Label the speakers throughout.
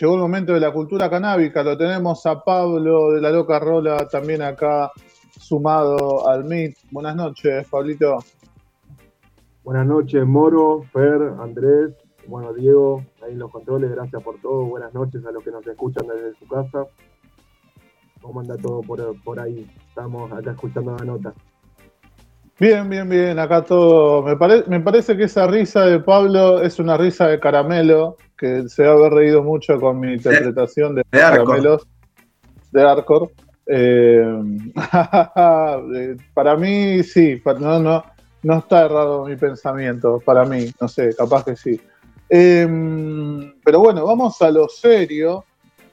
Speaker 1: llegó el momento de la cultura canábica. Lo tenemos a Pablo de la Loca Rola también acá sumado al MIT. Buenas noches, Pablito.
Speaker 2: Buenas noches, Moro, Fer, Andrés, bueno, Diego, ahí en los controles, gracias por todo. Buenas noches a los que nos escuchan desde su casa. ¿Cómo anda todo por, por ahí? Estamos acá escuchando la nota.
Speaker 1: Bien, bien, bien, acá todo. Me, me parece que esa risa de Pablo es una risa de caramelo, que se va a haber reído mucho con mi interpretación de, caramelos de Arcor. Eh, para mí, sí, no, no, no está errado mi pensamiento, para mí, no sé, capaz que sí. Em, pero bueno, vamos a lo serio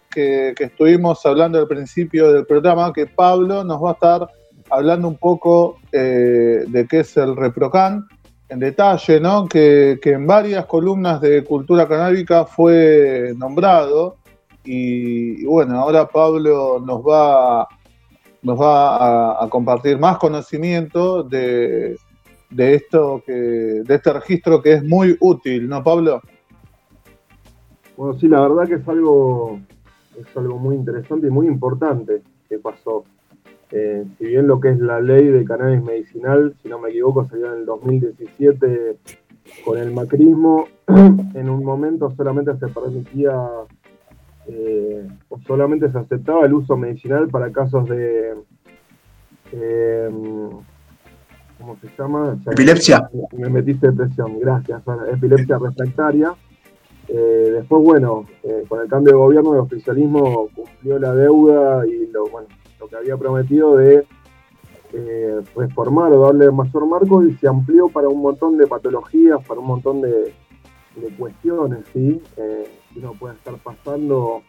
Speaker 1: que, que estuvimos hablando al principio del programa, que Pablo nos va a estar hablando un poco eh, de qué es el ReproCan en detalle, ¿no? Que, en varias columnas de cultura canábica fue nombrado y, bueno, ahora Pablo nos va, nos va a, compartir más conocimiento de, de, esto que, de este registro que es muy útil, ¿no, Pablo?
Speaker 2: Bueno, sí, la verdad que es algo, es algo muy interesante y muy importante que pasó. Eh, si bien lo que es la ley de cannabis medicinal, si no me equivoco, salió en el 2017 con el macrismo, en un momento solamente se permitía eh, o solamente se aceptaba el uso medicinal para casos de... Eh, ¿Cómo se llama?
Speaker 3: Epilepsia.
Speaker 2: Me metiste de presión, gracias. Epilepsia refractaria. después, bueno, con el cambio de gobierno, el oficialismo cumplió la deuda y lo, bueno, lo que había prometido de eh, reformar o darle mayor marco y se amplió para un montón de patologías, para un montón de, cuestiones, ¿sí? Eh, que uno puede estar pasando.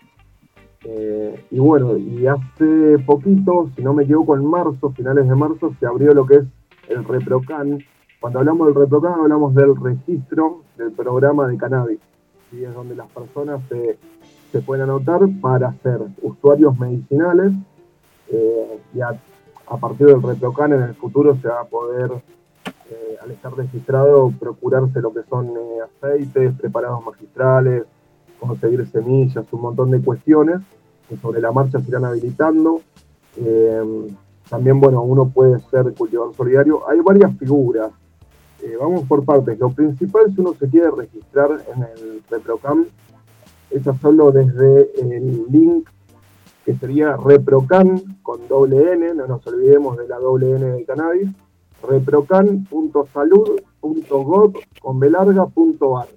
Speaker 2: Eh, y bueno, y hace poquito, si no me equivoco, en marzo, finales de marzo, se abrió lo que es el ReproCan. Cuando hablamos del ReproCan hablamos del registro del programa de cannabis. ¿sí? Es donde las personas se, se pueden anotar para ser usuarios medicinales eh, y a, partir del ReproCan en el futuro se va a poder, eh, al estar registrado, procurarse lo que son eh, aceites, preparados magistrales, conseguir semillas, un montón de cuestiones que sobre la marcha se irán habilitando. también, bueno, uno puede ser cultivador solidario. Hay varias figuras. vamos por partes. Lo principal, si uno se quiere registrar en el ReproCam, es hacerlo desde el link que sería reprocan con doble N, no nos olvidemos de la doble N del cannabis, reprocan.salud.gov con belarga.ar.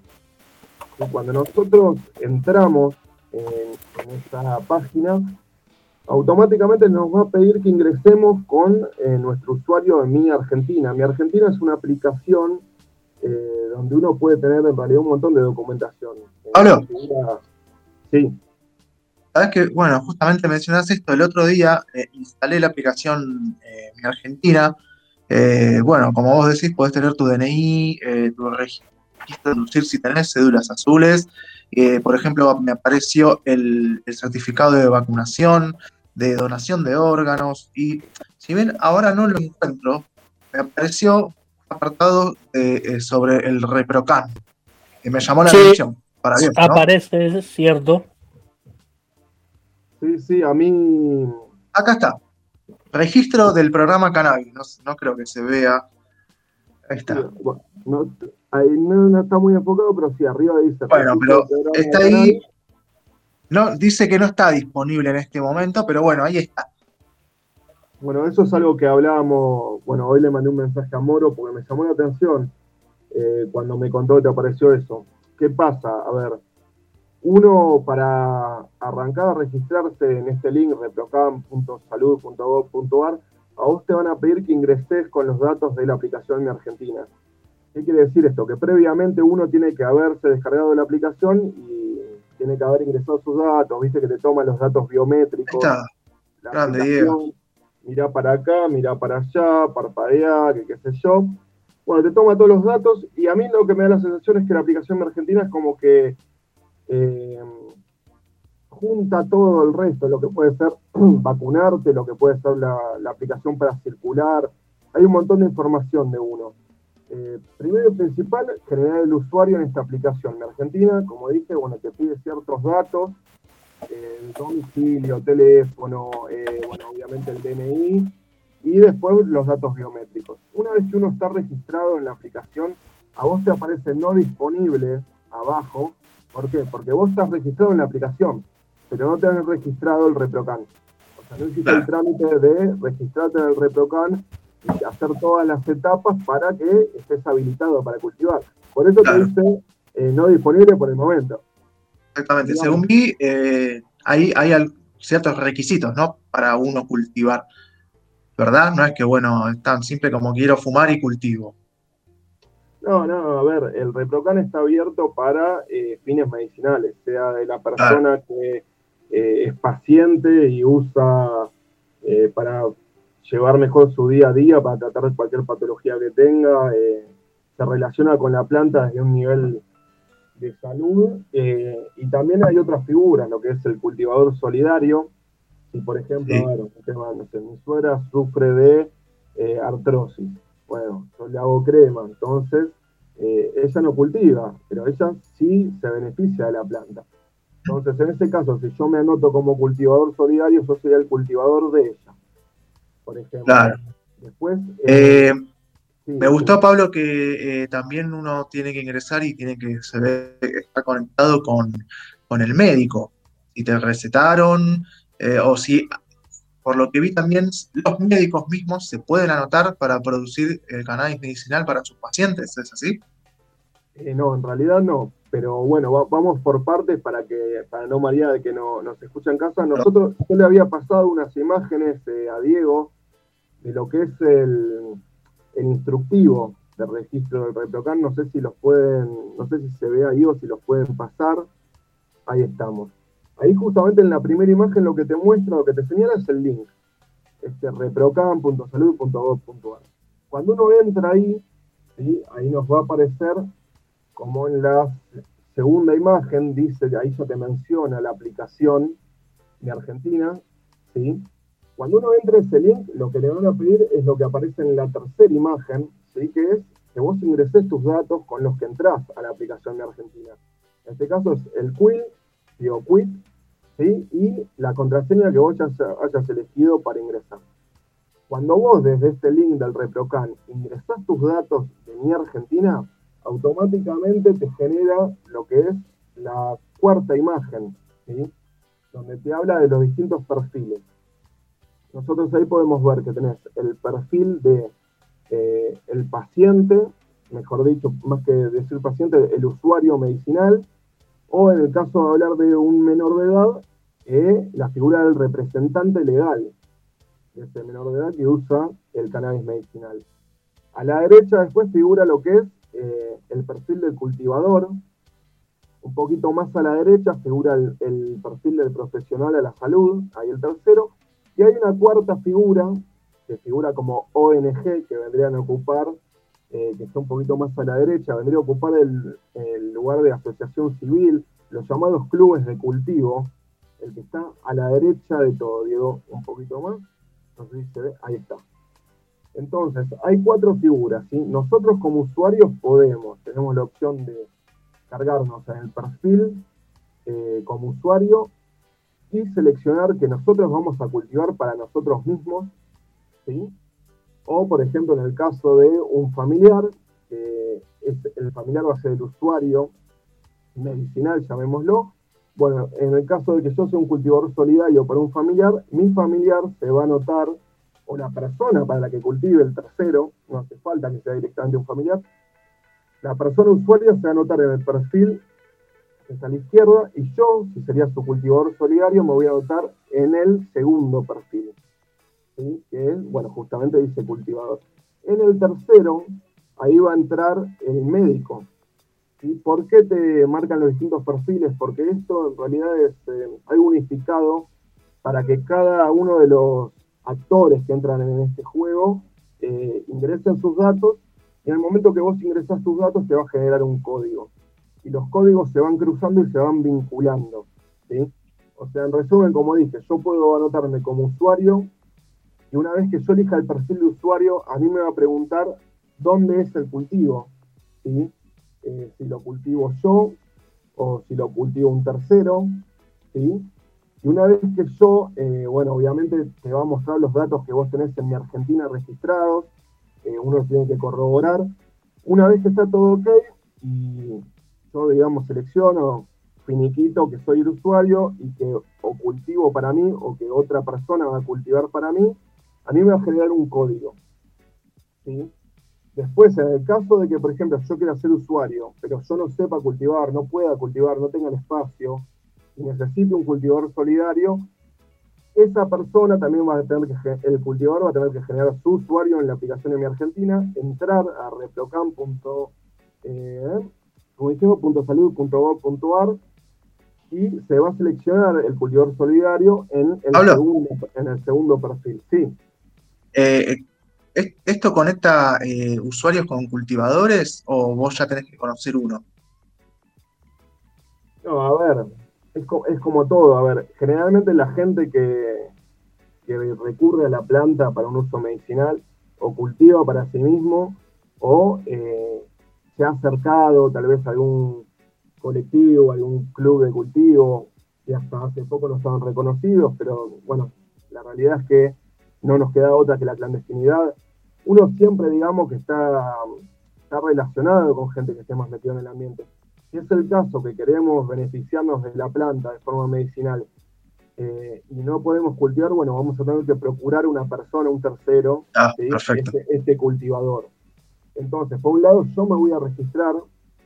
Speaker 2: Y cuando nosotros entramos en, esta página, automáticamente nos va a pedir que ingresemos con eh, nuestro usuario de Mi Argentina. Mi Argentina es una aplicación eh, donde uno puede tener en realidad un montón de documentación.
Speaker 3: ¿Hablo? Sí. Sabes que, bueno, justamente mencionas esto, el otro día eh, instalé la aplicación eh, Mi Argentina. Eh, bueno, como vos decís, podés tener tu DNI, tu registro si tenés cédulas azules. por ejemplo, me apareció el, certificado de vacunación, de donación de órganos. Y si bien ahora no lo encuentro, me apareció apartado sobre el ReproCan, que me llamó la atención.
Speaker 4: Para Aparece, es cierto,
Speaker 2: Sí, sí, a mí.
Speaker 3: Acá está. Registro del programa Cannabis. No, creo que se vea. Ahí está.
Speaker 2: no, ahí no, está muy enfocado, pero sí, arriba dice.
Speaker 3: Bueno, pero está ahí. No, dice que no está disponible en este momento, pero bueno, ahí está.
Speaker 2: Bueno, eso es algo que hablábamos. Bueno, hoy le mandé un mensaje a Moro porque me llamó la atención eh, cuando me contó que te apareció eso. ¿Qué pasa? A ver, uno, para arrancar a registrarse en este link, reprocam.salud.gov.ar, a vos te van a pedir que ingreses con los datos de la aplicación Mi Argentina. ¿Qué quiere decir esto? Que previamente uno tiene que haberse descargado la aplicación y tiene que haber ingresado sus datos, viste que te toma los datos biométricos.
Speaker 3: Está. Grande,
Speaker 2: Mirá para acá, mirá para allá, parpadea, que qué sé yo. Bueno, te toma todos los datos y a mí lo que me da la sensación es que la aplicación Mi Argentina es como que eh, junta todo el resto, lo que puede ser vacunarte, lo que puede ser la, aplicación para circular. Hay un montón de información de uno. Eh, primero y principal, generar el usuario en esta aplicación. En Argentina, como dije, bueno, te pide ciertos datos, eh, domicilio, teléfono, bueno, obviamente el DNI, y después los datos biométricos. Una vez que uno está registrado en la aplicación, a vos te aparece no disponible abajo. ¿Por qué? Porque vos estás registrado en la aplicación, pero no te has registrado el ReproCan. O sea, no existe el trámite de registrarte en el ReproCan y hacer todas las etapas para que estés habilitado para cultivar. Por eso te dice eh, no disponible por el momento.
Speaker 3: Exactamente. Según mí, eh, hay, hay ciertos requisitos, ¿no? Para uno cultivar. ¿Verdad? No es que, bueno, es tan simple como quiero fumar y cultivo.
Speaker 2: No, no, a ver, el ReproCan está abierto para eh, fines medicinales, sea de la persona que es paciente y usa para llevar mejor su día a día para tratar cualquier patología que tenga, eh, se relaciona con la planta desde un nivel de salud eh, y también hay otras figuras, lo que es el cultivador solidario. Si por ejemplo, mi suegra sufre de eh, artrosis, bueno, yo le hago crema, entonces ella no cultiva, pero ella sí se beneficia de la planta. Entonces, en ese caso, si yo me anoto como cultivador solidario, yo sería el cultivador de ella por ejemplo.
Speaker 3: Claro. Después. Eh, eh, me gustó, Pablo, que eh, también uno tiene que ingresar y tiene que saber, estar conectado con, el médico. Si te recetaron, o si, por lo que vi también, los médicos mismos se pueden anotar para producir el cannabis medicinal para sus pacientes, ¿es así?
Speaker 2: no, en realidad no. Pero bueno, vamos por partes para que para no marear de que no, nos escucha en casa. Nosotros, yo le había pasado unas imágenes a Diego de lo que es el, instructivo de registro del ReproCan. No sé si los pueden, no sé si se ve ahí o si los pueden pasar. Ahí estamos. Ahí justamente en la primera imagen lo que te muestra, lo que te señala es el link. Este reprocan.salud.gov.ar. Cuando uno entra ahí, ahí nos va a aparecer como en la segunda imagen, dice, ahí ya te menciona la aplicación de Argentina, ¿sí? Cuando uno entra ese link, lo que le van a pedir es lo que aparece en la tercera imagen, ¿sí? que es que vos ingreses tus datos con los que entras a la aplicación de Argentina. En este caso es el quit, digo quit, ¿sí? y la contraseña que vos hayas, elegido para ingresar. Cuando vos desde este link del ReproCan ingresás tus datos de mi Argentina, automáticamente te genera lo que es la cuarta imagen, donde te habla de los distintos perfiles nosotros ahí podemos ver que tenés el perfil de eh, el paciente, mejor dicho, más que decir paciente, el usuario medicinal, o en el caso de hablar de un menor de edad, eh, la figura del representante legal de ese menor de edad que usa el cannabis medicinal. A la derecha después figura lo que es eh, el perfil del cultivador. Un poquito más a la derecha figura el, el perfil del profesional a la salud, ahí el tercero. Y hay una cuarta figura, que figura como ONG, que vendrían a ocupar, eh, que está un poquito más a la derecha, vendría a ocupar el, lugar de asociación civil, los llamados clubes de cultivo, el que está a la derecha de todo, Diego, un poquito más, se ve, ahí está. Entonces, hay cuatro figuras, ¿sí? Nosotros como usuarios podemos, tenemos la opción de cargarnos en el perfil eh, como usuario y seleccionar que nosotros vamos a cultivar para nosotros mismos, ¿sí? O, por ejemplo, en el caso de un familiar, el familiar va a ser el usuario medicinal, llamémoslo. Bueno, en el caso de que yo sea un cultivador solidario para un familiar, mi familiar se va a anotar, o la persona para la que cultive el tercero, no hace falta que sea directamente un familiar, la persona usuaria se va a anotar en el perfil está a la izquierda, y yo, si sería su cultivador solidario, me voy a anotar en el segundo perfil, que es, bueno, justamente dice cultivador. En el tercero, ahí va a entrar el médico. ¿sí? ¿Por qué te marcan los distintos perfiles? Porque esto en realidad es eh, algo unificado para que cada uno de los actores que entran en este juego eh, ingresen sus datos y en el momento que vos ingresas tus datos te va a generar un código y los códigos se van cruzando y se van vinculando. O sea, en resumen, como dije, yo puedo anotarme como usuario y una vez que yo elija el perfil de usuario, a mí me va a preguntar dónde es el cultivo, ¿sí? Eh, si lo cultivo yo o si lo cultivo un tercero. Y una vez que yo, eh, bueno, obviamente te va a mostrar los datos que vos tenés en mi Argentina registrados, eh, uno tiene que corroborar. Una vez que está todo ok, y yo, digamos, selecciono, finiquito que soy el usuario y que o cultivo para mí o que otra persona va a cultivar para mí, a mí me va a generar un código. ¿sí? Después, en el caso de que, por ejemplo, yo quiera ser usuario, pero yo no sepa cultivar, no pueda cultivar, no tenga el espacio, y necesite un cultivador solidario, esa persona también va a tener que, el cultivador va a tener que generar su usuario en la aplicación de mi Argentina, entrar a replocam.salud.gov.ar eh, y se va a seleccionar el cultivador solidario en el, segundo, en el segundo perfil. Sí.
Speaker 3: Eh, ¿Esto conecta eh, usuarios con cultivadores o vos ya tenés que conocer uno?
Speaker 2: No, a ver, es, como todo. A ver, generalmente la gente que, recurre a la planta para un uso medicinal o cultiva para sí mismo o eh, se ha acercado tal vez a algún colectivo, algún club de cultivo, y hasta hace poco no estaban reconocidos, pero bueno, la realidad es que no nos queda otra que la clandestinidad. Uno siempre, digamos, que está, está relacionado con gente que esté más metido en el ambiente. Si es el caso que queremos beneficiarnos de la planta de forma medicinal eh, y no podemos cultivar, bueno, vamos a tener que procurar una persona, un tercero,
Speaker 3: ah, este,
Speaker 2: este, cultivador. Entonces, por un lado, yo me voy a registrar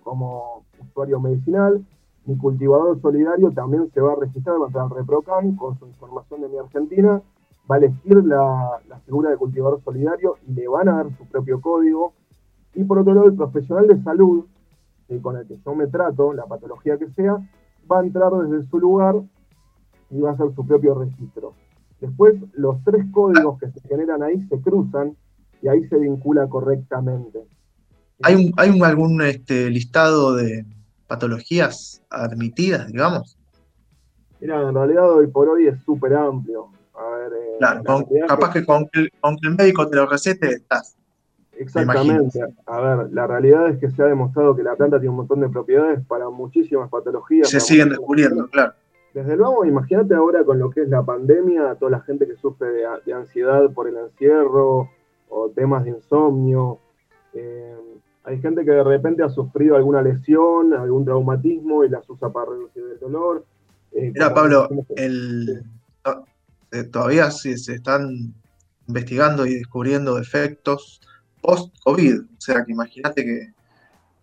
Speaker 2: como usuario medicinal, mi cultivador solidario también se va a registrar, va a ReproCam con su información de mi Argentina, va a elegir la, la, figura de cultivador solidario y le van a dar su propio código. Y por otro lado, el profesional de salud con el que yo me trato, la patología que sea, va a entrar desde su lugar y va a hacer su propio registro. Después, los tres códigos que se generan ahí se cruzan y ahí se vincula correctamente.
Speaker 3: ¿Hay, un, hay algún este, listado de patologías admitidas, digamos?
Speaker 2: Mira, en realidad hoy por hoy es súper amplio. A ver,
Speaker 3: eh, claro, capaz que, con, que, el médico te lo recete, estás.
Speaker 2: Exactamente. A ver, la realidad es que se ha demostrado que la planta tiene un montón de propiedades para muchísimas patologías.
Speaker 3: Se siguen descubriendo, claro.
Speaker 2: Desde luego, imagínate ahora con lo que es la pandemia, toda la gente que sufre de, ansiedad por el encierro o temas de insomnio. Eh, hay gente que de repente ha sufrido alguna lesión, algún traumatismo y las usa para reducir el dolor.
Speaker 3: Eh, Mira, Pablo, el, eh, todavía se están investigando y descubriendo efectos post-COVID. O sea, que imagínate que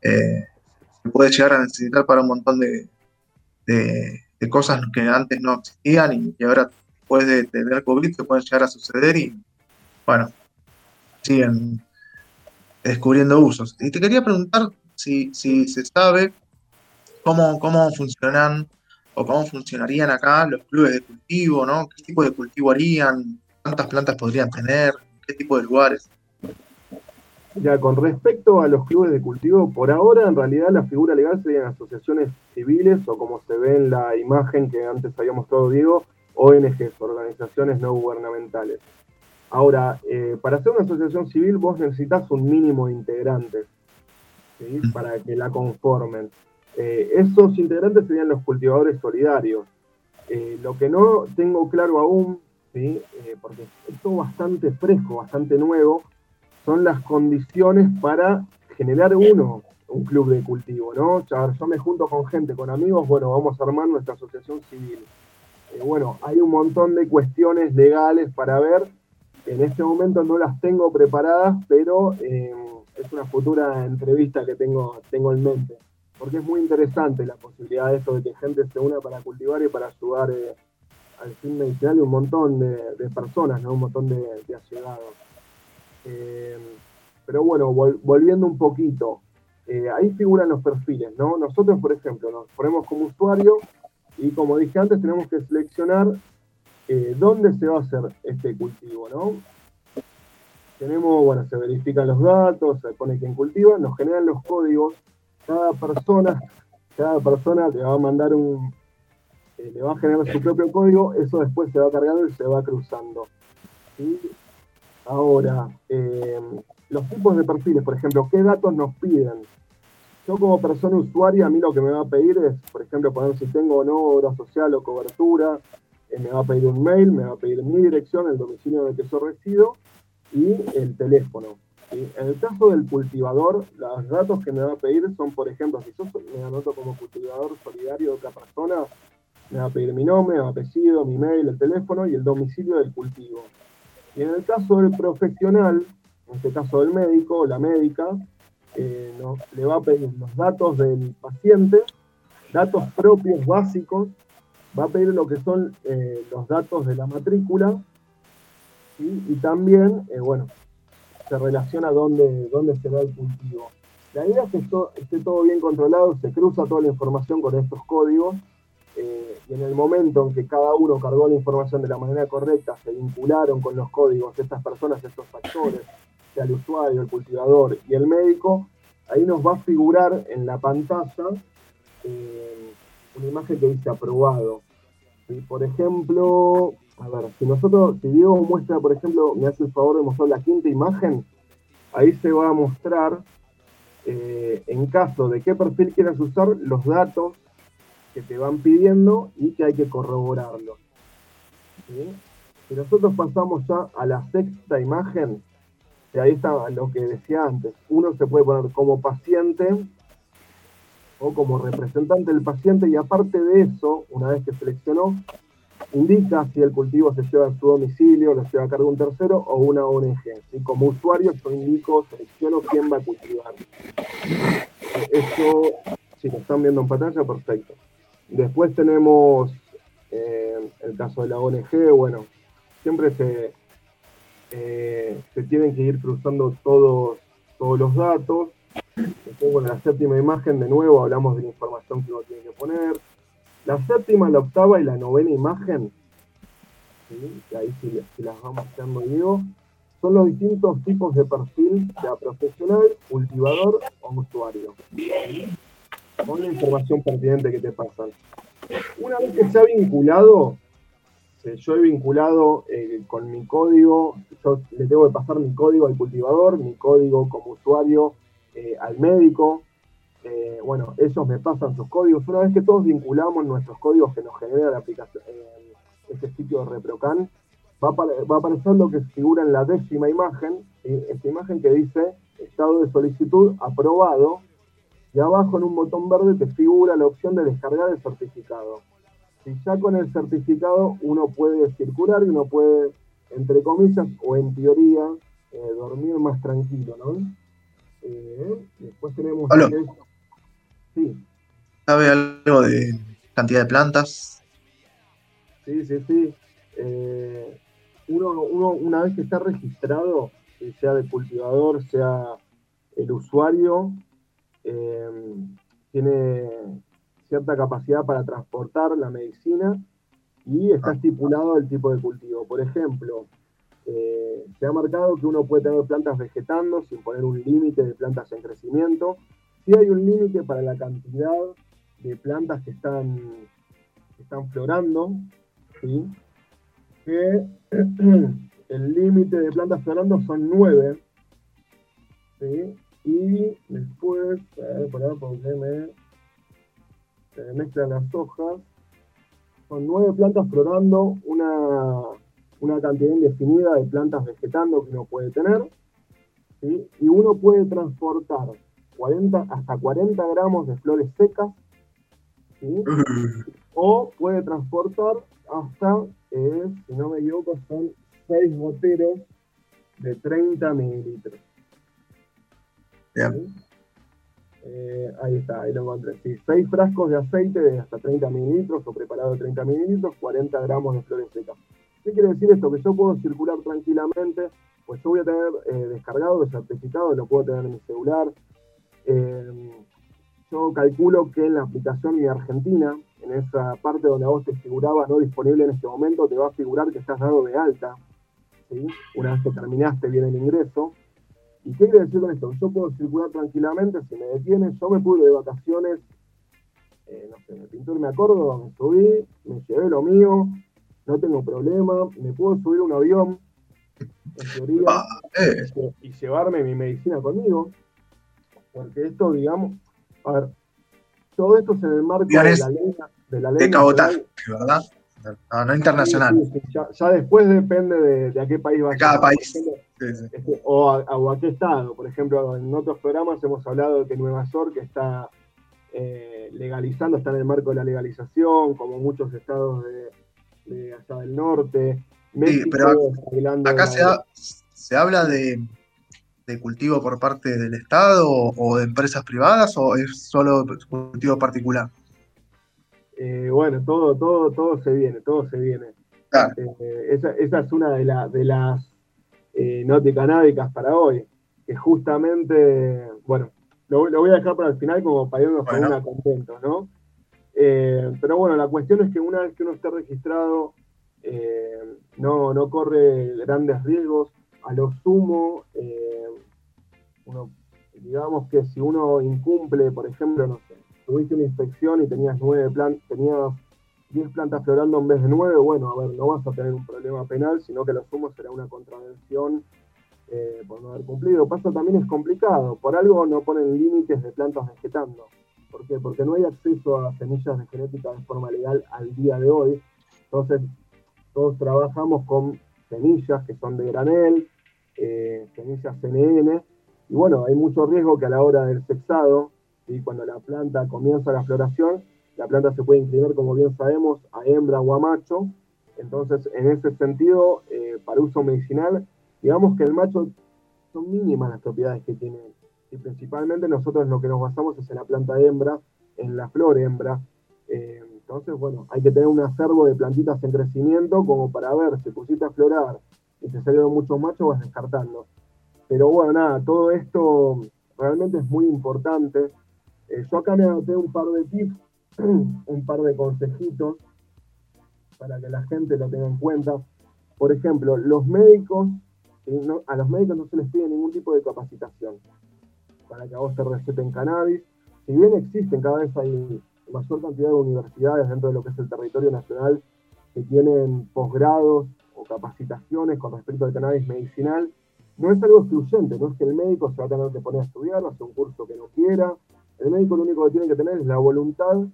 Speaker 3: eh, se puede llegar a necesitar para un montón de, cosas que antes no existían y que ahora después de tener COVID se pueden llegar a suceder y, bueno, siguen descubriendo usos. Y te quería preguntar si, si se sabe cómo, cómo funcionan o cómo funcionarían acá los clubes de cultivo, ¿no? ¿Qué tipo de cultivo harían? ¿Cuántas plantas podrían tener? ¿Qué tipo de lugares?
Speaker 2: Ya, con respecto a los clubes de cultivo, por ahora en realidad la figura legal serían asociaciones civiles o como se ve en la imagen que antes había mostrado Diego, ONGs, organizaciones no gubernamentales. Ahora, eh, para hacer una asociación civil vos necesitas un mínimo de integrantes mm. para que la conformen. Eh, esos integrantes serían los cultivadores solidarios. Eh, lo que no tengo claro aún, ¿sí? porque es todo bastante fresco, bastante nuevo, son las condiciones para generar uno un club de cultivo, ¿no? yo me junto con gente, con amigos, bueno, vamos a armar nuestra asociación civil. Eh, bueno, hay un montón de cuestiones legales para ver. En este momento no las tengo preparadas, pero eh, es una futura entrevista que tengo, tengo en mente. Porque es muy interesante la posibilidad de esto de que gente se una para cultivar y para ayudar eh, al fin medicinal y un montón de, personas, ¿no? Un montón de, de eh, pero bueno, volviendo un poquito, eh, ahí figuran los perfiles, ¿no? Nosotros, por ejemplo, nos ponemos como usuario y como dije antes, tenemos que seleccionar dónde se va a hacer este cultivo, ¿no? Tenemos, bueno, se verifican los datos, se pone quién cultiva, nos generan los códigos, cada persona, cada persona te va a mandar un, le va a generar su propio código, eso después se va cargando y se va cruzando. Ahora, eh, los tipos de perfiles, por ejemplo, qué datos nos piden. Yo como persona usuaria, a mí lo que me va a pedir es, por ejemplo, poner si tengo o no obra social o cobertura, eh, me va a pedir un mail, me va a pedir mi dirección, el domicilio en el que yo resido y el teléfono. En el caso del cultivador, los datos que me va a pedir son, por ejemplo, si yo me anoto como cultivador solidario de otra persona, me va a pedir mi nombre, mi apellido, mi mail, el teléfono y el domicilio del cultivo. Y en el caso del profesional, en este caso del médico o la médica, eh, le va a pedir los datos del paciente, datos propios básicos, va a pedir lo que son eh, los datos de la matrícula y también, eh, bueno, se relaciona dónde, dónde se va el cultivo. La idea es que esté todo bien controlado, se cruza toda la información con estos códigos eh, y en el momento en que cada uno cargó la información de la manera correcta, se vincularon con los códigos de estas personas, estos factores, sea el usuario, el cultivador y el médico, ahí nos va a figurar en la pantalla eh, una imagen que dice aprobado. Por ejemplo, a ver, si nosotros, si Diego muestra, por ejemplo, me hace el favor de mostrar la quinta imagen, ahí se va a mostrar, eh, en caso de qué perfil quieras usar, los datos que te van pidiendo y que hay que corroborarlos. Si nosotros pasamos ya a la sexta imagen, ahí está lo que decía antes, uno se puede poner como paciente o como representante del paciente y aparte de eso, una vez que seleccionó, indica si el cultivo se lleva a su domicilio, lo lleva a cargo un tercero o una ONG. Y como usuario yo indico, selecciono quién va a cultivar. Esto, si lo están viendo en pantalla, perfecto. Después tenemos eh, el caso de la ONG, bueno, siempre se, eh, se tienen que ir cruzando todos, todos los datos. Después, bueno, la séptima imagen, de nuevo, hablamos de la información que uno tiene que poner la séptima, la octava y la novena imagen, que ahí sí, las vamos haciendo digo, son los distintos tipos de perfil, ya profesional, cultivador o usuario. Con la información pertinente que te pasan. Una vez que se ha vinculado, yo he vinculado eh, con mi código, yo le tengo que pasar mi código al cultivador, mi código como usuario eh, al médico, eh, bueno, ellos me pasan sus códigos. Una vez que todos vinculamos nuestros códigos que nos genera la aplicación, eh, este sitio de ReproCan, va a, aparecer lo que figura en la décima imagen, esta imagen que dice estado de solicitud aprobado, y abajo en un botón verde te figura la opción de descargar el certificado. Si ya con el certificado uno puede circular y uno puede, entre comillas, o en teoría, eh, dormir más tranquilo, ¿no? después tenemos...
Speaker 3: Sí. ¿Sabe algo de cantidad de plantas?
Speaker 2: Sí, sí, sí. Eh, uno, una vez que está registrado, sea de cultivador, sea el usuario, eh, tiene cierta capacidad para transportar la medicina y está ah. estipulado el tipo de cultivo. Por ejemplo, eh, se ha marcado que uno puede tener plantas vegetando sin poner un límite de plantas en crecimiento sí hay un límite para la cantidad de plantas que están, están florando, ¿sí? que el límite de plantas florando son nueve, ¿sí? y después, a ver, se mezclan las hojas, son nueve plantas florando, una, una cantidad indefinida de plantas vegetando que uno puede tener, ¿sí? y uno puede transportar 40, hasta 40 gramos de flores secas, o puede transportar hasta, eh, si no me equivoco, son 6 goteros de 30 mililitros. Eh, ahí está, ahí lo encontré. Sí, 6 frascos de aceite de hasta 30 mililitros o preparado de 30 mililitros, 40 gramos de flores secas. ¿Qué quiere decir esto? Que yo puedo circular tranquilamente, pues yo voy a tener eh, descargado el certificado, lo puedo tener en mi celular, eh, yo calculo que en la aplicación Mi Argentina, en esa parte donde a vos te figuraba no disponible en este momento, te va a figurar que estás dado de alta. Una vez que terminaste bien el ingreso. ¿Y qué quiere decir con esto? Yo puedo circular tranquilamente, si me detienen, yo me pude de vacaciones, eh, no sé, me pintor me acuerdo, me subí, me llevé lo mío, no tengo problema, me puedo subir un avión, en teoría,
Speaker 3: Ah, eh,
Speaker 2: y llevarme mi medicina conmigo, porque esto, digamos, a ver, todo esto es en el marco de la ley, de la ley
Speaker 3: de cabotaje. ¿verdad? No, no internacional.
Speaker 2: Sí, sí, sí, Ya, ya después depende de, de a qué país vaya.
Speaker 3: cada país.
Speaker 2: Ejemplo,
Speaker 3: Sí, sí.
Speaker 2: este, o, a, o a qué estado. Por ejemplo, en otros programas hemos hablado de que Nueva York está eh, legalizando, está en el marco de la legalización, como muchos estados de, de allá del norte. México
Speaker 3: pero Acá se, ha- se habla de, de cultivo por parte del Estado o, de empresas privadas o es solo cultivo particular.
Speaker 2: eh, bueno, todo, todo, todo se viene, todo se viene.
Speaker 3: Claro.
Speaker 2: Eh, esa, esa es una de, la- de las eh, noticanábicas para hoy, que justamente, bueno, lo, lo voy a dejar para el final como para irnos con
Speaker 3: Bueno.
Speaker 2: una contentos, ¿no? Eh, pero bueno, la cuestión es que una vez que uno esté registrado, no, no corre grandes riesgos. A lo sumo, eh, digamos que si uno incumple, por ejemplo, no sé, tuviste una inspección y tenías nueve plan, tenías 10 plantas florando en vez de 9, bueno, a ver, no vas a tener un problema penal, sino que lo sumo será una contravención eh, por no haber cumplido. Pasa también es complicado, por algo no ponen límites de plantas vegetando. ¿Por qué? Porque no hay acceso a semillas de genética de forma legal al día de hoy. Entonces, todos trabajamos con semillas que son de granel, eh, semillas CNN, y bueno, hay mucho riesgo que a la hora del sexado, ¿sí? cuando la planta comienza la floración, la planta se puede inclinar, como bien sabemos, a hembra o a macho. Entonces, en ese sentido, eh, para uso medicinal, digamos que el macho son mínimas las propiedades que tiene. Y principalmente nosotros lo que nos basamos es en la planta hembra, en la flor hembra. Eh, entonces, bueno, hay que tener un acervo de plantitas en crecimiento como para ver si pusiste a florar y te salieron muchos machos, vas descartando. Pero bueno, nada, todo esto realmente es muy importante. Eh, yo acá me anoté un par de tips un par de consejitos para que la gente lo tenga en cuenta. Por ejemplo, los médicos, no- a los médicos no se les pide ningún tipo de capacitación para que a vos te receten cannabis. Si bien existen, cada vez hay mayor cantidad de universidades dentro de lo que es el territorio nacional que tienen posgrados o capacitaciones con respecto al cannabis medicinal, no es algo excluyente, no es que el médico se va a tener que poner a estudiar, hacer un curso que no quiera. El médico lo único que tiene que tener es la voluntad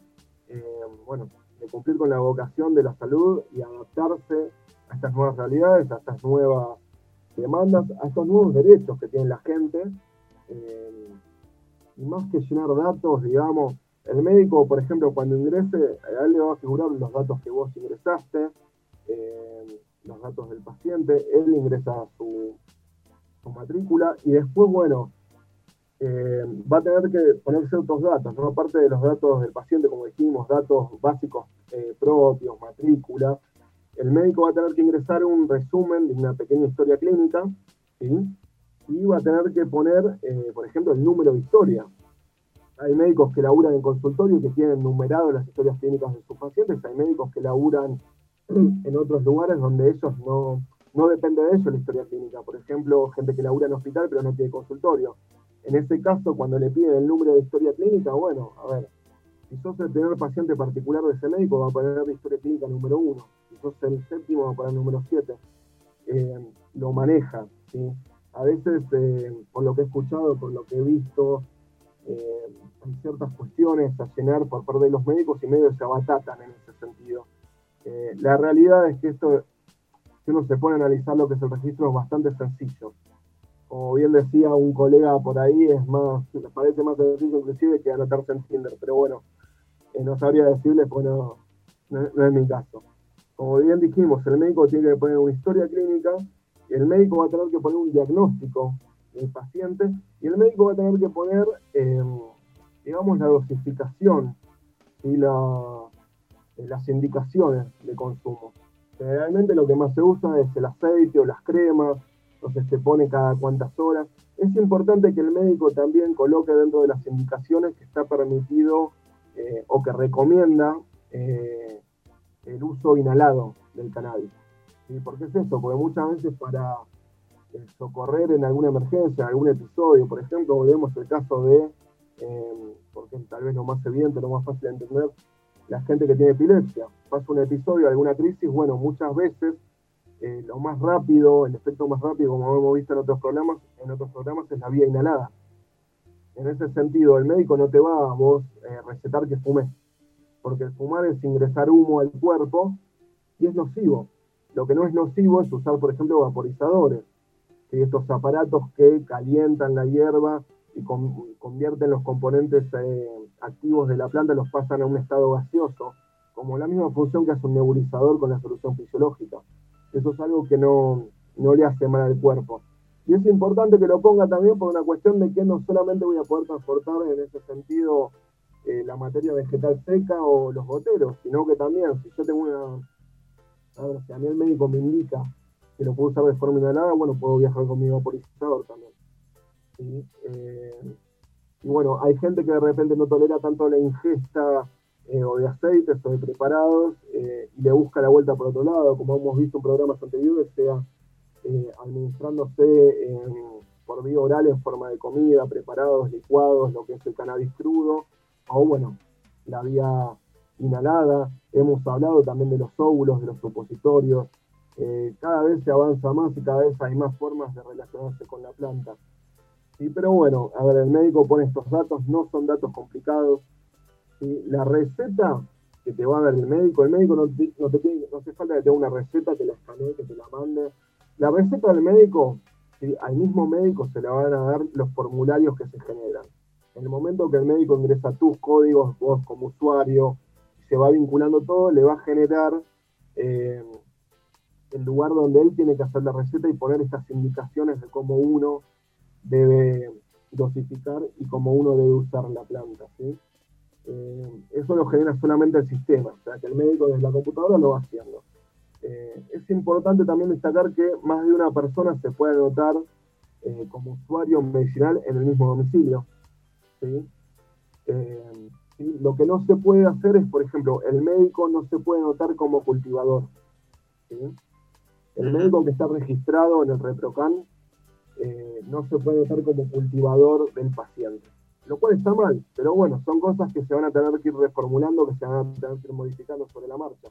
Speaker 2: eh, bueno, de cumplir con la vocación de la salud y adaptarse a estas nuevas realidades, a estas nuevas demandas, a estos nuevos derechos que tiene la gente. eh, y más que llenar datos, digamos, el médico, por ejemplo, cuando ingrese, a él le va a figurar los datos que vos ingresaste, eh, los datos del paciente, él ingresa su, su matrícula y después, bueno, eh, va a tener que poner ciertos datos, ¿no? aparte de los datos del paciente, como dijimos, datos básicos eh, propios, matrícula, el médico va a tener que ingresar un resumen de una pequeña historia clínica, ¿sí? y va a tener que poner, eh, por ejemplo, el número de historia. Hay médicos que laburan en consultorio y que tienen numeradas las historias clínicas de sus pacientes, hay médicos que laburan en otros lugares donde ellos no, no depende de ellos la historia clínica. Por ejemplo, gente que labura en hospital pero no tiene consultorio. En ese caso, cuando le piden el número de historia clínica, bueno, a ver, si sos el primer paciente particular de ese médico, va a poner la historia clínica número uno. Si sos el séptimo, va a poner número siete. Eh, lo maneja, ¿sí? A veces, eh, por lo que he escuchado, por lo que he visto, eh, hay ciertas cuestiones a llenar por parte de los médicos y medio se abatatan en ese sentido. Eh, la realidad es que esto, si uno se pone a analizar lo que es el registro, es bastante sencillo como bien decía un colega por ahí, es más, me parece más sencillo inclusive que anotarse en Tinder, pero bueno, eh, no sabría decirles, pues no, no, es mi caso. Como bien dijimos, el médico tiene que poner una historia clínica, el médico va a tener que poner un diagnóstico del paciente y el médico va a tener que poner, eh, digamos, la dosificación y la, las indicaciones de consumo. Generalmente lo que más se usa es el aceite o las cremas, entonces se pone cada cuantas horas. Es importante que el médico también coloque dentro de las indicaciones que está permitido eh, o que recomienda eh, el uso inhalado del cannabis. ¿Sí? ¿Por qué es eso? Porque muchas veces para eh, socorrer en alguna emergencia, en algún episodio, por ejemplo, volvemos al caso de, eh, porque tal vez lo más evidente, lo más fácil de entender, la gente que tiene epilepsia. Pasa un episodio, alguna crisis, bueno, muchas veces eh, lo más rápido, el efecto más rápido, como hemos visto en otros programas, en otros programas es la vía inhalada. En ese sentido, el médico no te va a vos eh, recetar que fumes, porque el fumar es ingresar humo al cuerpo y es nocivo. Lo que no es nocivo es usar, por ejemplo, vaporizadores, estos aparatos que calientan la hierba y convierten los componentes eh, activos de la planta, los pasan a un estado gaseoso, como la misma función que hace un nebulizador con la solución fisiológica. Eso es algo que no, no le hace mal al cuerpo. Y es importante que lo ponga también por una cuestión de que no solamente voy a poder transportar en ese sentido eh, la materia vegetal seca o los goteros, sino que también, si yo tengo una. A ver, si a mí el médico me indica que lo puedo usar de forma inhalada, bueno, puedo viajar con mi vaporizador también. Eh, y bueno, hay gente que de repente no tolera tanto la ingesta eh, o de aceites o de preparados y le busca la vuelta por otro lado, como hemos visto en programas anteriores, sea eh, administrándose por vía oral en forma de comida, preparados, licuados, lo que es el cannabis crudo, o bueno, la vía inhalada. Hemos hablado también de los óvulos, de los supositorios. Eh, cada vez se avanza más y cada vez hay más formas de relacionarse con la planta. Sí, pero bueno, a ver, el médico pone estos datos, no son datos complicados. La receta que te va a dar el médico, el médico no, te no hace falta que te dé una receta, que la escanee, que te la mande la receta del médico, al mismo médico se le van a dar los formularios que se generan. En el momento que el médico ingresa tus códigos, vos como usuario, se va vinculando todo, le va a generar eh, el lugar donde él tiene que hacer la receta y poner estas indicaciones de cómo uno debe dosificar y cómo uno debe usar la planta. Eh, eso lo genera solamente el sistema, o sea que el médico desde la computadora lo va haciendo. Eh, es importante también destacar que más de una persona se puede anotar eh, como usuario medicinal en el mismo domicilio. Eh, Lo que no se puede hacer es, por ejemplo, el médico no se puede anotar como cultivador. El médico que está registrado en el ReproCan no se puede anotar como cultivador del paciente. Lo cual está mal, pero bueno, son cosas que se van a tener que ir reformulando, que se van a tener que ir modificando sobre la marcha.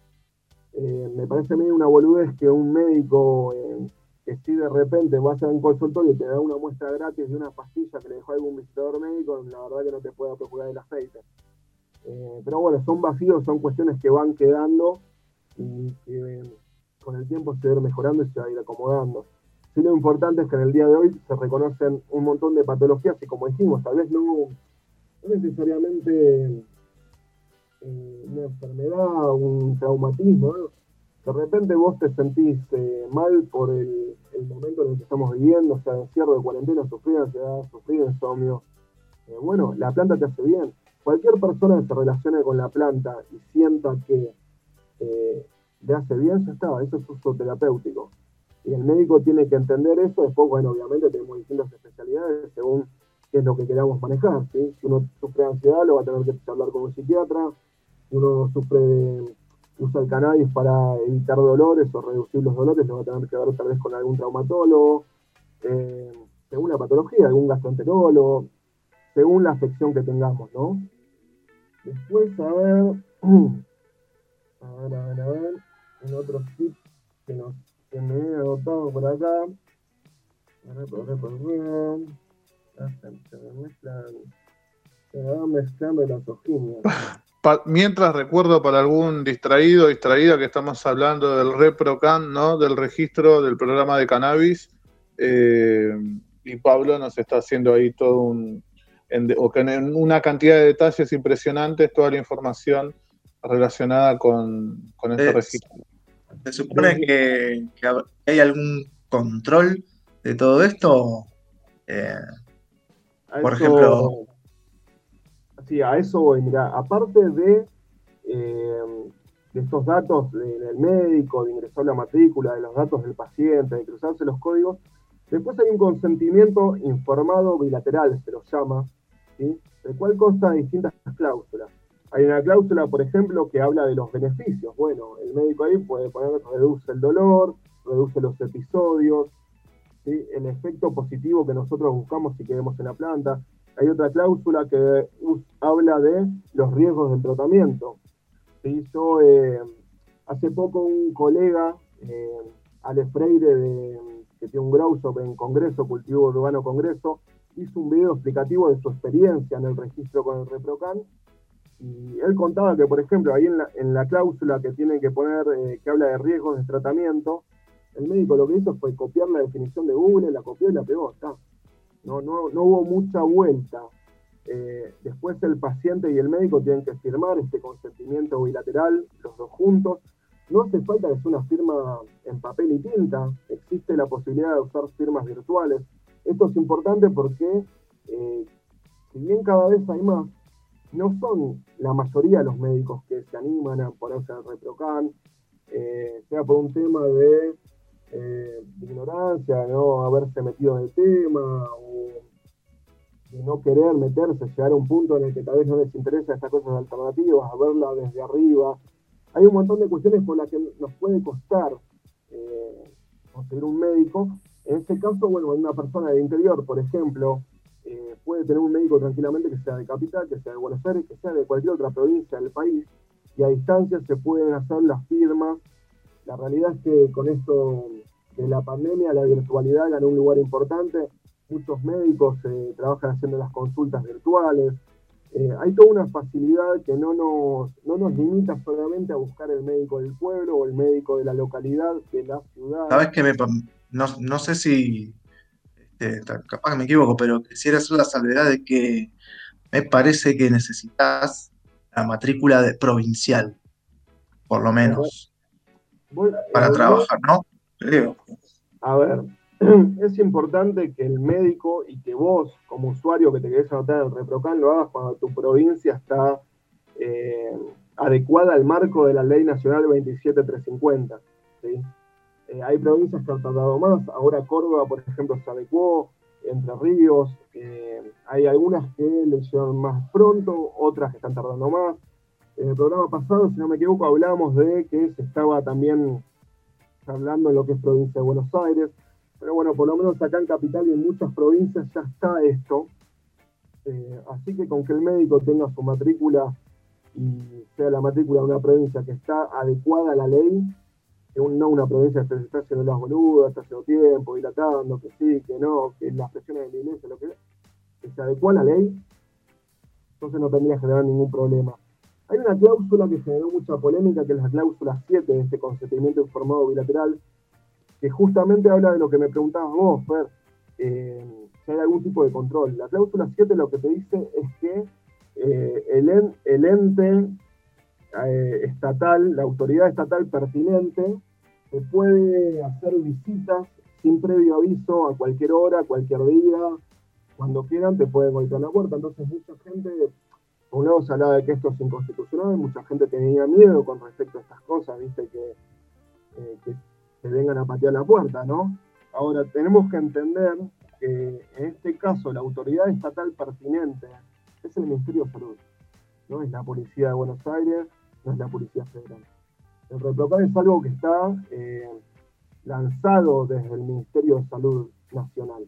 Speaker 2: Eh, me parece a mí una boludez que un médico eh, que si de repente va a un consultorio y te da una muestra gratis de una pastilla que le dejó algún visitador médico, la verdad que no te pueda procurar el aceite. Eh, pero bueno, son vacíos, son cuestiones que van quedando y que con el tiempo se va a ir mejorando y se va a ir acomodando. Sí, lo importante es que en el día de hoy se reconocen un montón de patologías y como dijimos, tal vez no, no necesariamente eh, una enfermedad, un traumatismo, de repente vos te sentís eh, mal por el, momento en el que estamos viviendo, o sea, encierro de cuarentena, sufrir ansiedad, sufrir insomnio. Eh, bueno, la planta te hace bien. Cualquier persona que se relacione con la planta y sienta que le hace bien, ya está, eso es uso terapéutico. Y el médico tiene que entender eso, después, bueno, obviamente tenemos distintas especialidades según qué es lo que queramos manejar. Si uno sufre ansiedad, lo va a tener que hablar con un psiquiatra, uno sufre de, usa el cannabis para evitar dolores o reducir los dolores, lo va a tener que ver tal vez con algún traumatólogo, eh, según la patología, algún gastroenterólogo, según la afección que tengamos, ¿no? Después, a ver, a ver, a ver, a ver, en otros tips que, nos, que me he adoptado por acá, a ver, por se me mezclan, se me van mezclando las hojitas.
Speaker 1: mientras recuerdo para algún distraído o distraída que estamos hablando del ReproCan, ¿no? Del registro del programa de cannabis. Eh, y Pablo nos está haciendo ahí todo un. En, una cantidad de detalles impresionantes, toda la información relacionada con, con este registro.
Speaker 3: ¿Se supone que, hay algún control de todo esto? Eh, por ejemplo
Speaker 2: Sí, a eso voy. Mira, aparte de, eh, estos datos del médico, de ingresar la matrícula, de los datos del paciente, de cruzarse los códigos, después hay un consentimiento informado bilateral, se lo llama, ¿sí? el cual consta de distintas cláusulas. Hay una cláusula, por ejemplo, que habla de los beneficios. Bueno, el médico ahí puede poner reduce el dolor, reduce los episodios, el efecto positivo que nosotros buscamos si queremos en la planta, hay otra cláusula que habla de los riesgos del tratamiento. Hizo eh, hace poco un colega, eh, Ale Freire, que tiene un grow en Congreso, Cultivo Urbano Congreso, hizo un video explicativo de su experiencia en el registro con el ReproCan. Y él contaba que, por ejemplo, ahí en la, cláusula que tiene que poner, eh, que habla de riesgos de tratamiento, el médico lo que hizo fue copiar la definición de Google, la copió y la pegó. Está. No, no, no hubo mucha vuelta. Eh, después el paciente y el médico tienen que firmar este consentimiento bilateral, los dos juntos. No hace falta que sea una firma en papel y tinta, existe la posibilidad de usar firmas virtuales. Esto es importante porque, eh, si bien cada vez hay más, no son la mayoría los médicos que se animan a ponerse al ReproCan, eh, sea por un tema de eh, ignorancia, no haberse metido en el tema, o de no querer meterse, llegar a un punto en el que tal vez no les interesa estas cosas alternativas, a verla desde arriba. Hay un montón de cuestiones por las que nos puede costar eh, conseguir un médico. En este caso, bueno, una persona de interior, por ejemplo, eh, puede tener un médico tranquilamente que sea de capital, que sea de Buenos Aires, que sea de cualquier otra provincia del país, y a distancia se pueden hacer las firmas. La realidad es que con esto de la pandemia la virtualidad ganó un lugar importante muchos médicos eh, trabajan haciendo las consultas virtuales. Eh, hay toda una facilidad que no nos, no nos limita solamente a buscar el médico del pueblo o el médico de la localidad, de la ciudad.
Speaker 3: Sabes que no, no, sé si, este, capaz que me equivoco, pero quisiera hacer la salvedad de que me parece que necesitas la matrícula de provincial, por lo menos, para trabajar, ¿no? Creo.
Speaker 2: A ver, es importante que el médico y que vos, como usuario que te querés anotar en ReproCan, lo hagas cuando tu provincia está eh, adecuada al marco de la Ley Nacional 27350. ¿sí? Eh, hay provincias que han tardado más, ahora Córdoba, por ejemplo, se adecuó, Entre Ríos, eh, hay algunas que lo hicieron más pronto, otras que están tardando más. En el programa pasado, si no me equivoco, hablábamos de que se estaba también hablando en lo que es provincia de Buenos Aires. Pero bueno, por lo menos acá en Capital y en muchas provincias ya está esto. Eh, así que con que el médico tenga su matrícula y sea la matrícula de una provincia que está adecuada a la ley, que no una provincia se está haciendo las boludas, está haciendo tiempo, dilatando, que sí, que no, que las presiones de la iglesia, lo que que se adecua a la ley, entonces no tendría que generar ningún problema. Hay una cláusula que generó mucha polémica, que es la cláusula 7 de este consentimiento informado bilateral, que justamente habla de lo que me preguntabas vos, Fer, eh, si hay algún tipo de control. La cláusula 7 lo que te dice es que eh, el, ente eh, estatal, la autoridad estatal pertinente, puede hacer visitas sin previo aviso a cualquier hora, cualquier día, cuando quieran te pueden golpear la puerta. Entonces mucha gente, por un lado se hablaba de que esto es inconstitucional, mucha gente tenía miedo con respecto a estas cosas, viste que, que que vengan a patear la puerta, ¿no? Ahora, tenemos que entender que en este caso la autoridad estatal pertinente es el Ministerio de Salud, no es la Policía de Buenos Aires, no es la Policía Federal. El ReproCan es algo que está eh, lanzado desde el Ministerio de Salud Nacional.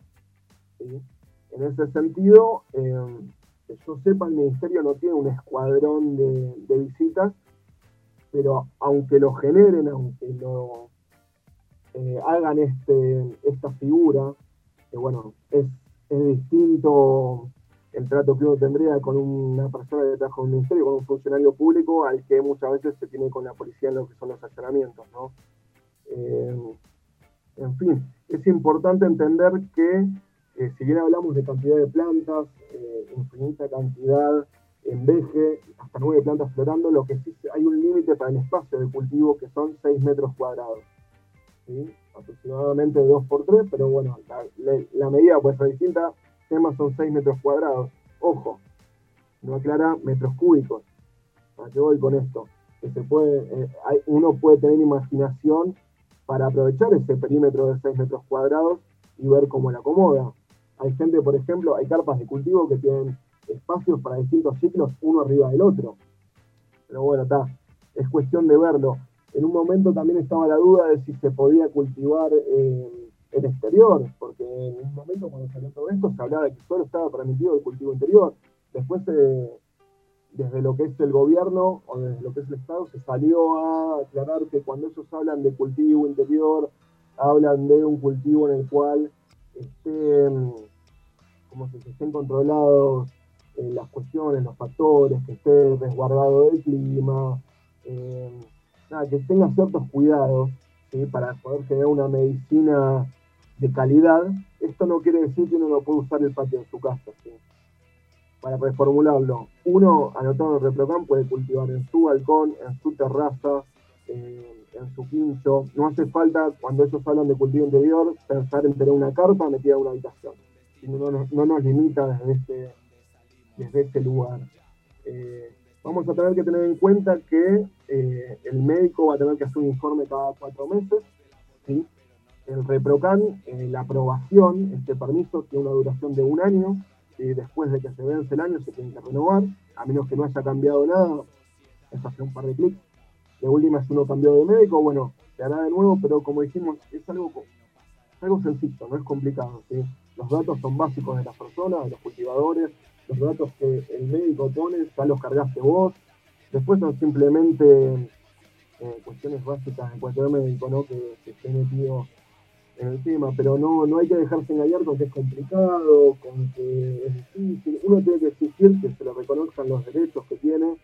Speaker 2: En ese sentido, eh, que yo sepa, el Ministerio no tiene un escuadrón de, de visitas, pero aunque lo generen, aunque lo eh, hagan este, esta figura, que bueno, es, distinto el trato que uno tendría con una persona que trabaja en un ministerio, con un funcionario público, al que muchas veces se tiene con la policía en lo que son los allanamientos, ¿no? Eh, en fin, es importante entender que eh, si bien hablamos de cantidad de plantas, infinita cantidad en veje, hasta nueve plantas florando, lo que sí hay un límite para el espacio de cultivo que son seis metros cuadrados aproximadamente 2 por 3 pero bueno, la, medida puede ser distinta. Son 6 metros cuadrados. Ojo, no aclara metros cúbicos. ¿Para qué voy con esto? Que se puede, eh, uno puede tener imaginación para aprovechar ese perímetro de 6 metros cuadrados y ver cómo la acomoda. Hay gente, por ejemplo, hay carpas de cultivo que tienen espacios para distintos ciclos uno arriba del otro. Pero bueno, está, es cuestión de verlo. En un momento también estaba la duda de si se podía cultivar eh, en exterior, porque en un momento cuando salió todo esto se hablaba de que solo estaba permitido el cultivo interior. Después, eh, desde lo que es el gobierno o desde lo que es el Estado, se salió a aclarar que cuando ellos hablan de cultivo interior hablan de un cultivo en el cual estén, como si estén controlados eh, las cuestiones, los factores, que esté resguardado del clima, eh, que tenga ciertos cuidados para poder generar una medicina de calidad. Esto no quiere decir que uno no puede usar el patio de su casa. Para reformularlo, uno, anotado en el Reprocan, puede cultivar en su balcón, en su terraza, eh, en su quincho. No hace falta, cuando ellos hablan de cultivo interior, pensar en tener una carpa metida en una habitación. No, no, no nos limita desde este, desde este lugar. Eh, vamos a tener que tener en cuenta que eh, el médico va a tener que hacer un informe cada cuatro meses. El ReproCan, la aprobación, este permiso, tiene una duración de un año y después de que se vence el año se tiene que renovar, a menos que no haya cambiado nada, es hacer un par de clics. De última, si uno cambió de médico, bueno, se hará de nuevo, pero como dijimos, es algo, algo sencillo, no es complicado. Los datos son básicos de las personas, de los cultivadores, los datos que el médico pone, ya los cargaste vos. Después son simplemente eh, cuestiones básicas de cualquier médico, ¿no? Que, que esté metido en el tema, pero no, no hay que dejarse engañar con que es complicado, con que es difícil. Uno tiene que exigir que se le reconozcan los derechos que tiene,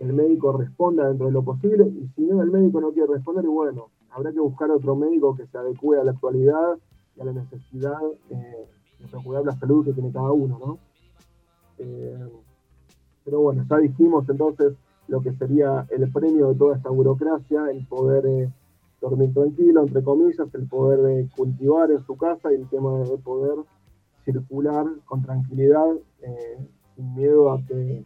Speaker 2: el médico responda dentro de lo posible, y si no el médico no quiere responder, bueno, habrá que buscar otro médico que se adecue a la actualidad y a la necesidad eh, de procurar la salud que tiene cada uno, ¿no? Eh, pero bueno, ya dijimos entonces lo que sería el premio de toda esta burocracia, el poder eh, dormir tranquilo, entre comillas, el poder de cultivar en su casa y el tema de poder circular con tranquilidad, eh, sin miedo a que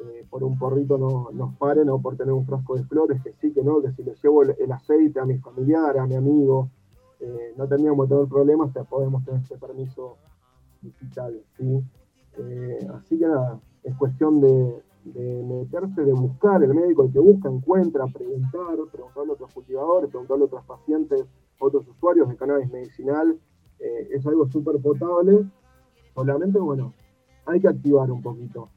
Speaker 2: eh, por un porrito no, nos paren o por tener un frasco de flores, que sí, que no, que si le llevo el, aceite a mi familiar, a mi amigo, eh, no tendríamos tener problemas, ya podemos tener ese permiso digital. ¿sí? así que nada, es cuestión de, de meterse, de buscar, el médico el que busca, encuentra, preguntar, preguntarle a otros cultivadores, preguntarle a otros pacientes, otros usuarios de cannabis medicinal, eh, es algo súper potable, solamente, bueno, hay que activar un poquito.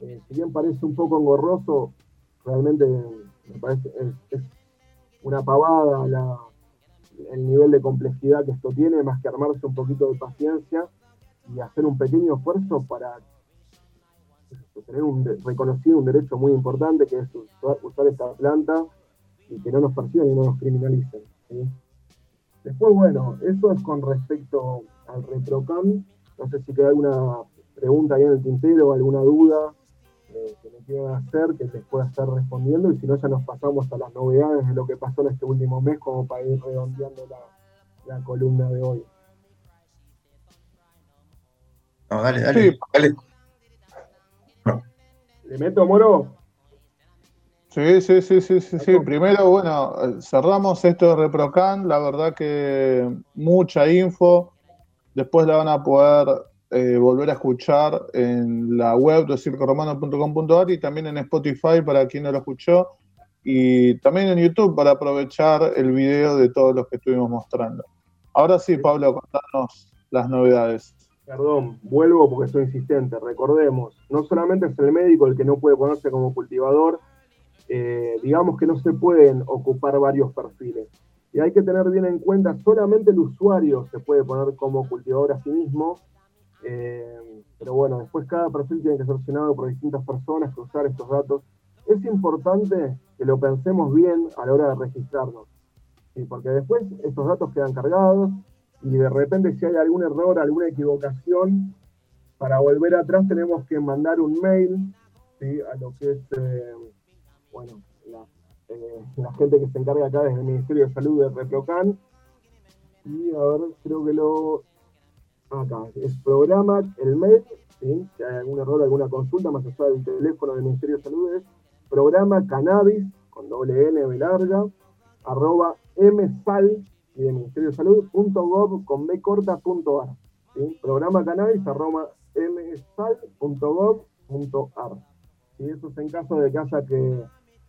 Speaker 2: Eh, si bien parece un poco engorroso, realmente me parece es, una pavada el nivel de complejidad que esto tiene, más que armarse un poquito de paciencia y hacer un pequeño esfuerzo para tener un, reconocido un derecho muy importante que es usar, esta planta y que no nos persigan y no nos criminalicen. Después, bueno, eso es con respecto al ReproCam. No sé si queda alguna pregunta ahí en el tintero o alguna duda eh, que me quieran hacer, que les pueda estar respondiendo. Y si no, ya nos pasamos a las novedades de lo que pasó en este último mes, como para ir redondeando la, columna de hoy.
Speaker 3: No, dale, dale, dale.
Speaker 2: ¿Le meto, Moro?
Speaker 1: Sí, sí, sí, sí, sí, sí. Primero, bueno, cerramos esto de ReproCan, la verdad que mucha info. Después la van a poder eh, volver a escuchar en la web de circoromano.com.ar y también en Spotify para quien no lo escuchó. Y también en YouTube para aprovechar el video de todos los que estuvimos mostrando. Ahora sí, Pablo, contanos las novedades.
Speaker 2: Perdón, vuelvo porque soy insistente. Recordemos, no solamente es el médico el que no puede ponerse como cultivador, eh, digamos que no se pueden ocupar varios perfiles. Y hay que tener bien en cuenta, solamente el usuario se puede poner como cultivador a sí mismo, eh, pero bueno, después cada perfil tiene que ser llenado por distintas personas usar estos datos. Es importante que lo pensemos bien a la hora de registrarnos, porque después estos datos quedan cargados y de repente si hay algún error, alguna equivocación, para volver atrás tenemos que mandar un mail a lo que es, eh, bueno, eh, la, gente que se encarga acá desde el Ministerio de Salud de Reprocan. Y a ver, creo que lo... Acá, es programa, el mail, si hay algún error, alguna consulta, más allá del teléfono del Ministerio de Salud, es programa cannabis, con doble N larga, arroba msal, y de Ministerio de Salud.gov con b corta.ar. ¿sí? Programa cannabis arroba msal.gov.ar. ¿sí? Eso es en caso de que haya que,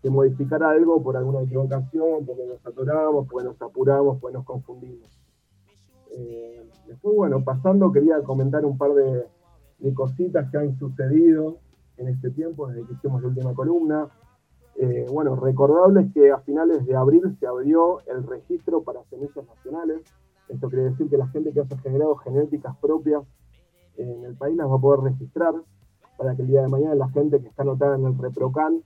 Speaker 2: modificar algo por alguna equivocación, porque nos atoramos, porque nos apuramos, porque nos confundimos. Eh, después, bueno, pasando, quería comentar un par de, de, cositas que han sucedido en este tiempo, desde que hicimos la última columna. Eh, bueno, recordable es que a finales de abril se abrió el registro para semillas nacionales. Esto quiere decir que la gente que haya generado genéticas propias en el país las va a poder registrar para que el día de mañana la gente que está anotada en el ReproCan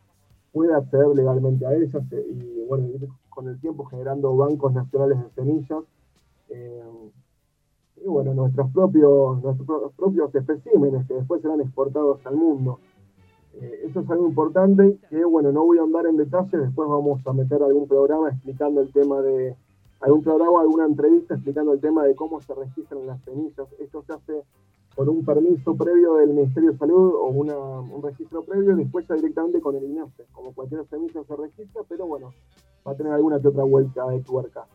Speaker 2: pueda acceder legalmente a ellas eh, y bueno, con el tiempo generando bancos nacionales de semillas. Eh, y bueno, nuestros propios, nuestros propios especímenes que después serán exportados al mundo. Eh, eso es algo importante que, bueno, no voy a andar en detalle, después vamos a meter algún programa explicando el tema de, algún programa, alguna entrevista explicando el tema de cómo se registran las semillas. Esto se hace por un permiso previo del Ministerio de Salud o un registro previo y después ya directamente con el INASE. Como cualquier semilla se registra, pero bueno, va a tener alguna que otra vuelta de tuerca.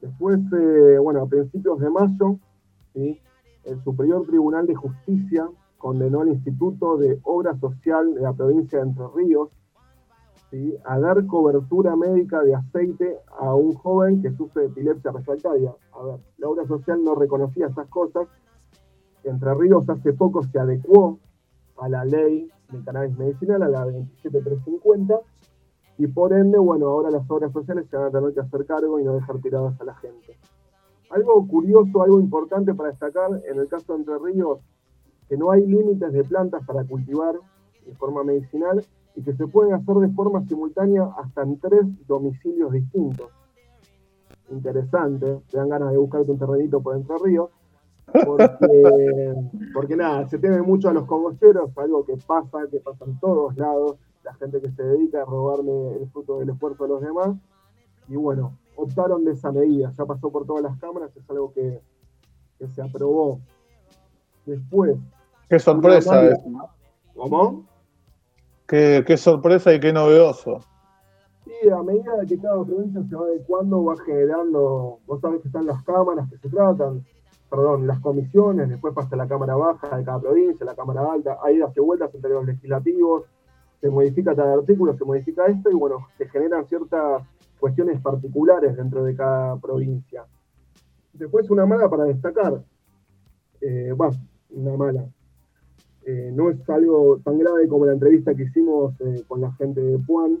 Speaker 2: Después, eh, bueno, a principios de mayo, el Superior Tribunal de Justicia condenó al Instituto de Obra Social de la provincia de Entre Ríos a dar cobertura médica de aceite a un joven que sufre epilepsia refractaria. A ver, la obra social no reconocía estas cosas entre Ríos hace poco se adecuó a la ley de cannabis medicinal, a la 27350, y por ende, bueno, ahora las obras sociales se van a tener que hacer cargo y no dejar tiradas a la gente. Algo curioso, algo importante para destacar en el caso de Entre Ríos, que no hay límites de plantas para cultivar de forma medicinal y que se pueden hacer de forma simultánea hasta en tres domicilios distintos. Interesante, te dan ganas de buscarte un terrenito por Entre Ríos. Porque, porque nada, se teme mucho a los cogolleros, algo que pasa, que pasa en todos lados, la gente que se dedica a robarle el fruto del esfuerzo de los demás. Y bueno, optaron de esa medida, ya pasó por todas las cámaras, es algo que, se aprobó. Después.
Speaker 1: Qué sorpresa eso,
Speaker 2: ¿Cómo?
Speaker 1: Qué, qué sorpresa y qué novedoso.
Speaker 2: Sí, a medida de que cada provincia se va adecuando, va generando, vos sabés que están las cámaras que se tratan, perdón, las comisiones, después pasa la Cámara Baja de cada provincia, la Cámara Alta, hay idas y vueltas entre los legislativos, se modifica cada artículo, se modifica esto y bueno, se generan ciertas cuestiones particulares dentro de cada provincia. Después una mala para destacar, eh, una mala. Eh, no es algo tan grave como la entrevista que hicimos eh, con la gente de Puan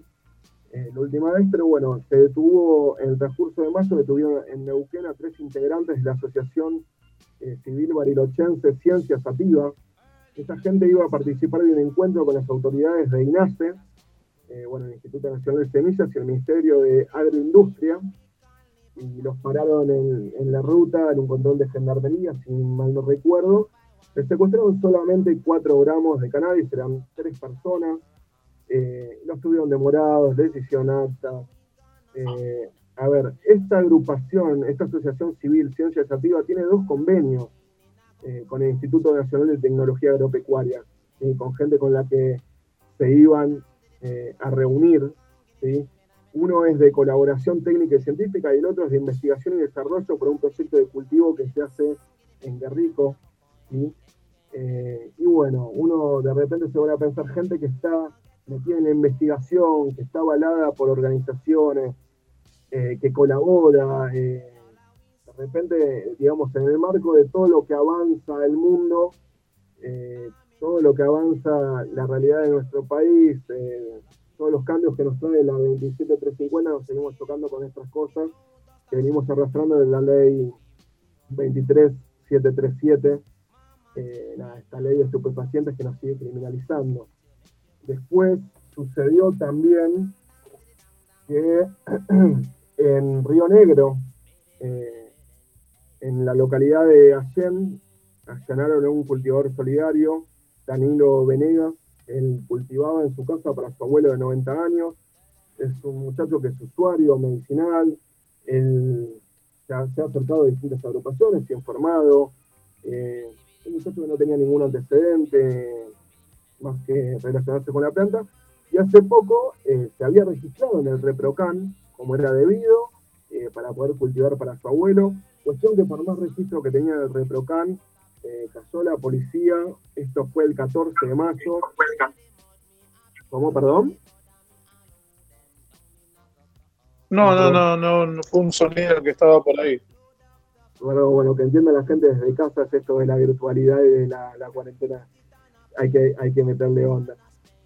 Speaker 2: la última vez, pero bueno, se detuvo en el transcurso de mayo, detuvieron en Neuquén a tres integrantes de la Asociación eh, civil barilochense Ciencias Sativa. Esta gente iba a participar de un encuentro con las autoridades de INASE, eh, bueno, el Instituto Nacional de Semillas y el Ministerio de Agroindustria, y los pararon en, la ruta en un control de gendarmería, si mal no recuerdo. Les secuestraron solamente 4 gramos de cannabis, eran tres personas. Eh, no estuvieron demorados, decisión acta. Eh, a ver, esta agrupación, esta asociación civil Ciencia Sativa tiene dos convenios eh, con el Instituto Nacional de Tecnología Agropecuaria, con gente con la que se iban eh, a reunir. Uno es de colaboración técnica y científica y el otro es de investigación y desarrollo por un proyecto de cultivo que se hace en Guerrico. Eh, y bueno, uno de repente se va a pensar gente que está metida en la investigación, que está avalada por organizaciones, eh, que colabora, eh, de repente, digamos, en el marco de todo lo que avanza el mundo, todo lo que avanza la realidad de nuestro país, todos los cambios que nos trae la 27350, nos seguimos chocando con estas cosas que venimos arrastrando de la ley 23737, esta ley de estupefacientes que nos sigue criminalizando. Después sucedió también que en Río Negro, eh, en la localidad de Allén, allanaron a un cultivador solidario, Danilo Venegas. Él cultivaba en su casa para su abuelo de 90 años. Es un muchacho que es usuario medicinal. Él se ha, acercado a distintas agrupaciones, se ha informado. Eh, un muchacho que no tenía ningún antecedente más que relacionarse con la planta. Y hace poco eh, se había registrado en el ReproCan como era debido, eh, para poder cultivar para su abuelo. Cuestión que por más registro que tenía el ReproCan, eh, cayó la policía, esto fue el 14 de mayo. ¿Cómo, perdón?
Speaker 1: No, no, no, no, no fue un sonido que estaba por ahí.
Speaker 2: Bueno, bueno, que entienda la gente desde casa es esto de la virtualidad y de la, cuarentena. Hay que, hay que meterle onda.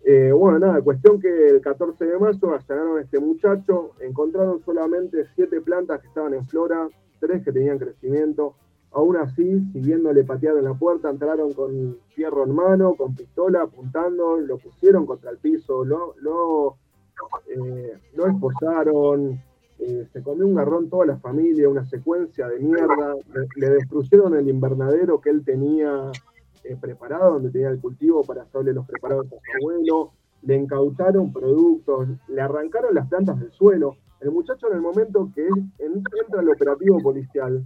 Speaker 2: Eh, bueno, nada, cuestión que el 14 de mayo allanaron a este muchacho, encontraron solamente siete plantas que estaban en flora, tres que tenían crecimiento. Aún así, siguiendo le patearon la puerta, entraron con fierro en mano, con pistola, apuntando, lo pusieron contra el piso, lo, lo, eh, lo esposaron, eh, se comió un garrón toda la familia, una secuencia de mierda, le, destruyeron el invernadero que él tenía eh, preparado, donde tenía el cultivo para hacerle los preparados a su abuelo, le incautaron productos, le arrancaron las plantas del suelo. El muchacho en el momento que entra al operativo policial,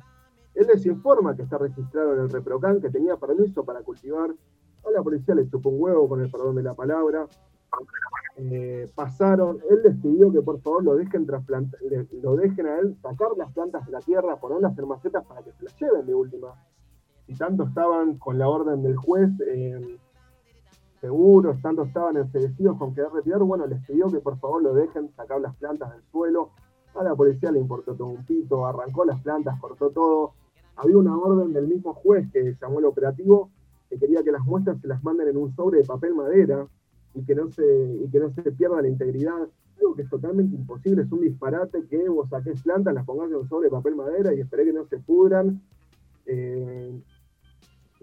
Speaker 2: él les informa que está registrado en el Reprocan, que tenía permiso para cultivar. A la policía le chupó un huevo, con el perdón de la palabra. Eh, pasaron, él les pidió que por favor lo dejen, lo dejen a él sacar las plantas de la tierra, ponerlas en macetas para que se las lleven de última. Si tanto estaban con la orden del juez eh, seguros, tanto estaban enseguecidos con querer retirar, bueno, les pidió que por favor lo dejen sacar las plantas del suelo. A la policía le importó todo un pito, arrancó las plantas, cortó todo. Había una orden del mismo juez que llamó el operativo que quería que las muestras se las manden en un sobre de papel madera y que no se, y que no se pierda la integridad. Algo que es totalmente imposible, es un disparate que vos saques plantas, las pongas en sobre papel madera y esperé que no se pudran. Eh,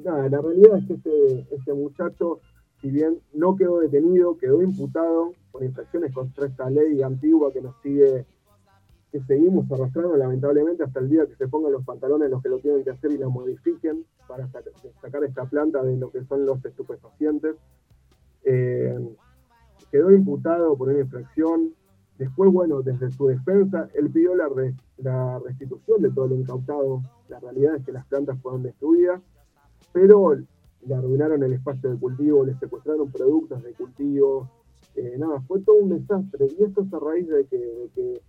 Speaker 2: nada, la realidad es que este, este, muchacho, si bien no quedó detenido, quedó imputado por infracciones contra esta ley antigua que nos sigue, que seguimos arrastrando lamentablemente hasta el día que se pongan los pantalones los que lo tienen que hacer y la modifiquen para sacar esta planta de lo que son los estupefacientes. Eh, quedó imputado por una infracción. Después, bueno, desde su defensa, él pidió la, restitución de todo lo incautado. La realidad es que las plantas fueron destruidas, pero le arruinaron el espacio de cultivo, le secuestraron productos de cultivo. Eh, nada, fue todo un desastre. Y esto es a raíz de que, que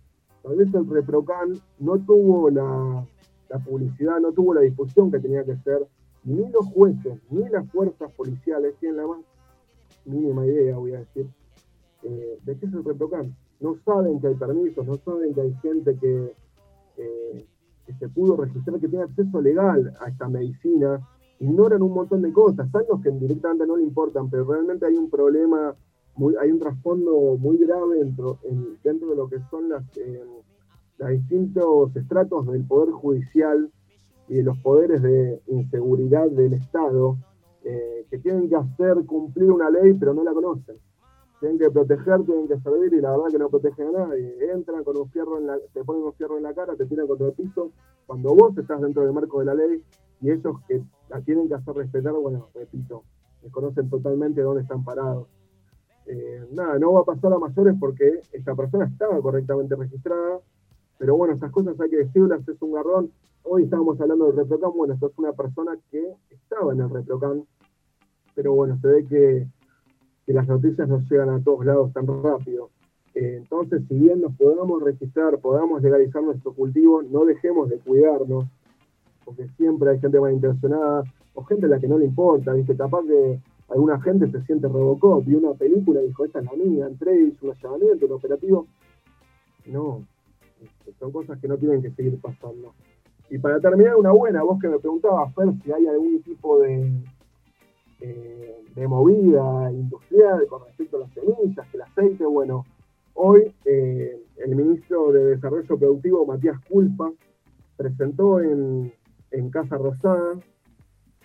Speaker 2: tal vez el Reprocan no tuvo la, la publicidad, no tuvo la difusión que tenía que ser. Ni los jueces, ni las fuerzas policiales tienen la más mínima idea, voy a decir, eh, de qué es el ReproCan. No saben que hay permisos, no saben que hay gente que, eh, que se pudo registrar, que tiene acceso legal a esta medicina. Ignoran un montón de cosas, saben los que directamente no le importan, pero realmente hay un problema, muy, hay un trasfondo muy grave dentro, dentro de lo que son las, eh, los distintos estratos del Poder Judicial y de los poderes de inseguridad del Estado, eh, que tienen que hacer cumplir una ley, pero no la conocen. Tienen que proteger, tienen que servir, y la verdad que no protegen a nadie. Entran con un fierro en la, te ponen un fierro en la cara, te tiran contra el piso, cuando vos estás dentro del marco de la ley, y ellos que la tienen que hacer respetar, bueno, repito, desconocen totalmente dónde están parados. Eh, nada, no va a pasar a mayores porque esta persona estaba correctamente registrada, pero bueno, estas cosas hay que decirlas, es un garrón. Hoy estábamos hablando del ReproCam, bueno, esto es una persona que estaba en el ReproCam, pero bueno, se ve que, las noticias no llegan a todos lados tan rápido. Eh, entonces, si bien nos podamos registrar, podamos legalizar nuestro cultivo, no dejemos de cuidarnos, porque siempre hay gente malintencionada o gente a la que no le importa, ¿viste? Capaz que alguna gente se siente Robocop, y una película y dijo, esta es la mía, entré, hice un allanamiento, un operativo. No, son cosas que no tienen que seguir pasando. Y para terminar, una buena, vos que me preguntabas, Fer, si hay algún tipo de, de movida industrial con respecto a las semillas, el aceite, bueno, hoy eh, el ministro de Desarrollo Productivo, Matías Culpa, presentó en, Casa Rosada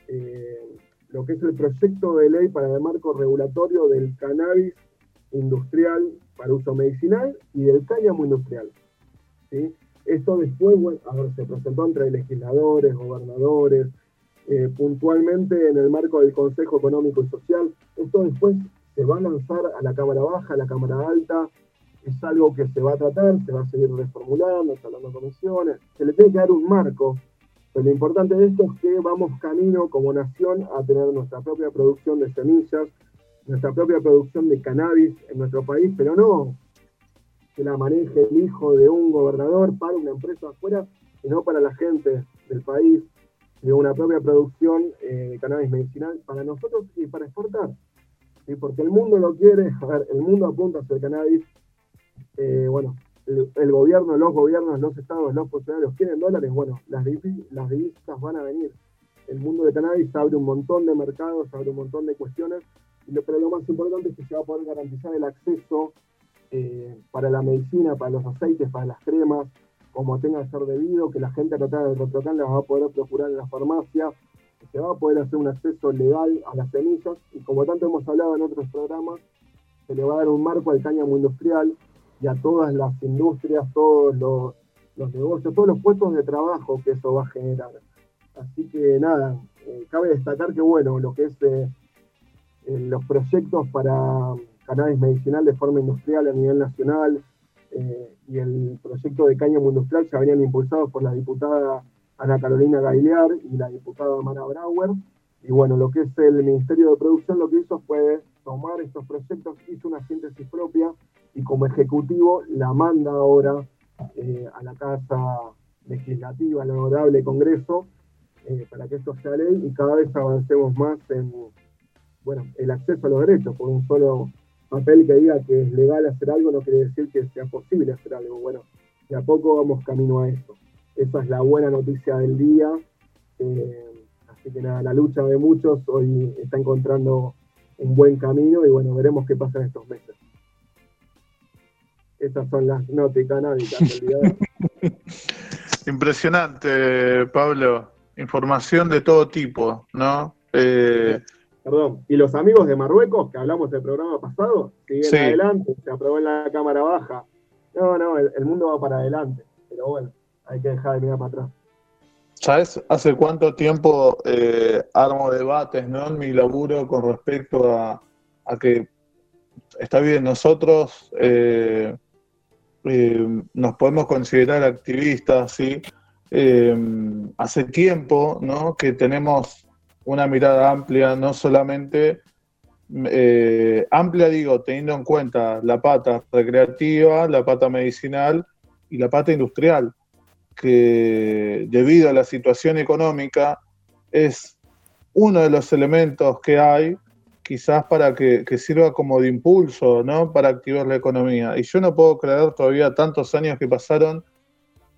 Speaker 2: eh, lo que es el proyecto de ley para el marco regulatorio del cannabis industrial para uso medicinal y del cáñamo industrial. Esto después, bueno, a ver, se presentó entre legisladores, gobernadores, eh, puntualmente en el marco del Consejo Económico y Social. Esto después se va a lanzar a la Cámara Baja, a la Cámara Alta. Es algo que se va a tratar, se va a seguir reformulando, hablando comisiones. Se le tiene que dar un marco. Pero lo importante de esto es que vamos camino como nación a tener nuestra propia producción de semillas, nuestra propia producción de cannabis en nuestro país, pero no que la maneje el hijo de un gobernador para una empresa afuera, sino para la gente del país, de una propia producción eh, de cannabis medicinal para nosotros y para exportar. Porque el mundo lo quiere, a ver, el mundo apunta hacia el cannabis. Eh, bueno, el, gobierno, los gobiernos, los estados, los funcionarios quieren dólares, bueno, las, las divisas van a venir. El mundo de cannabis abre un montón de mercados, abre un montón de cuestiones pero lo más importante es que se va a poder garantizar el acceso eh, para la medicina, para los aceites, para las cremas, como tenga que ser debido, que la gente tratar de Retrocan las va a poder procurar en la farmacia, que se va a poder hacer un acceso legal a las semillas y como tanto hemos hablado en otros programas, se le va a dar un marco al cáñamo industrial y a todas las industrias, todos los, negocios, todos los puestos de trabajo que eso va a generar. Así que nada, eh, cabe destacar que bueno, lo que es eh, los proyectos para cannabis medicinal de forma industrial a nivel nacional, eh, y el proyecto de cáñamo industrial ya venían impulsados por la diputada Ana Carolina Gailear y la diputada Mara Brauer. Y bueno, lo que es el Ministerio de Producción lo que hizo fue tomar estos proyectos, hizo una síntesis propia y como ejecutivo la manda ahora eh, a la Casa Legislativa, al Honorable Congreso, eh, para que esto sea ley y cada vez avancemos más en bueno, el acceso a los derechos por un solo papel que diga que es legal hacer algo no quiere decir que sea posible hacer algo. Bueno, de a poco vamos camino a eso. Esa es la buena noticia del día. Eh, así que nada, la lucha de muchos hoy está encontrando un buen camino y bueno, veremos qué pasa en estos meses. Estas son las notas canábicas del
Speaker 1: Impresionante, Pablo. Información de todo tipo, ¿no?
Speaker 2: Eh, Perdón. Y los amigos de Marruecos, que hablamos del programa pasado, siguen adelante, se aprobó en la cámara baja. No, no, el, mundo va para adelante. Pero bueno, hay que dejar de mirar para atrás.
Speaker 1: ¿Sabes hace cuánto tiempo eh, armo debates ¿no? en mi laburo con respecto a, que está bien, nosotros eh, eh, nos podemos considerar activistas, ¿sí? hace tiempo ¿no? que tenemos una mirada amplia, no solamente eh, amplia, digo, teniendo en cuenta la pata recreativa, la pata medicinal y la pata industrial, que debido a la situación económica es uno de los elementos que hay quizás para que, que, sirva como de impulso, ¿no? Para activar la economía. Y yo no puedo creer todavía tantos años que pasaron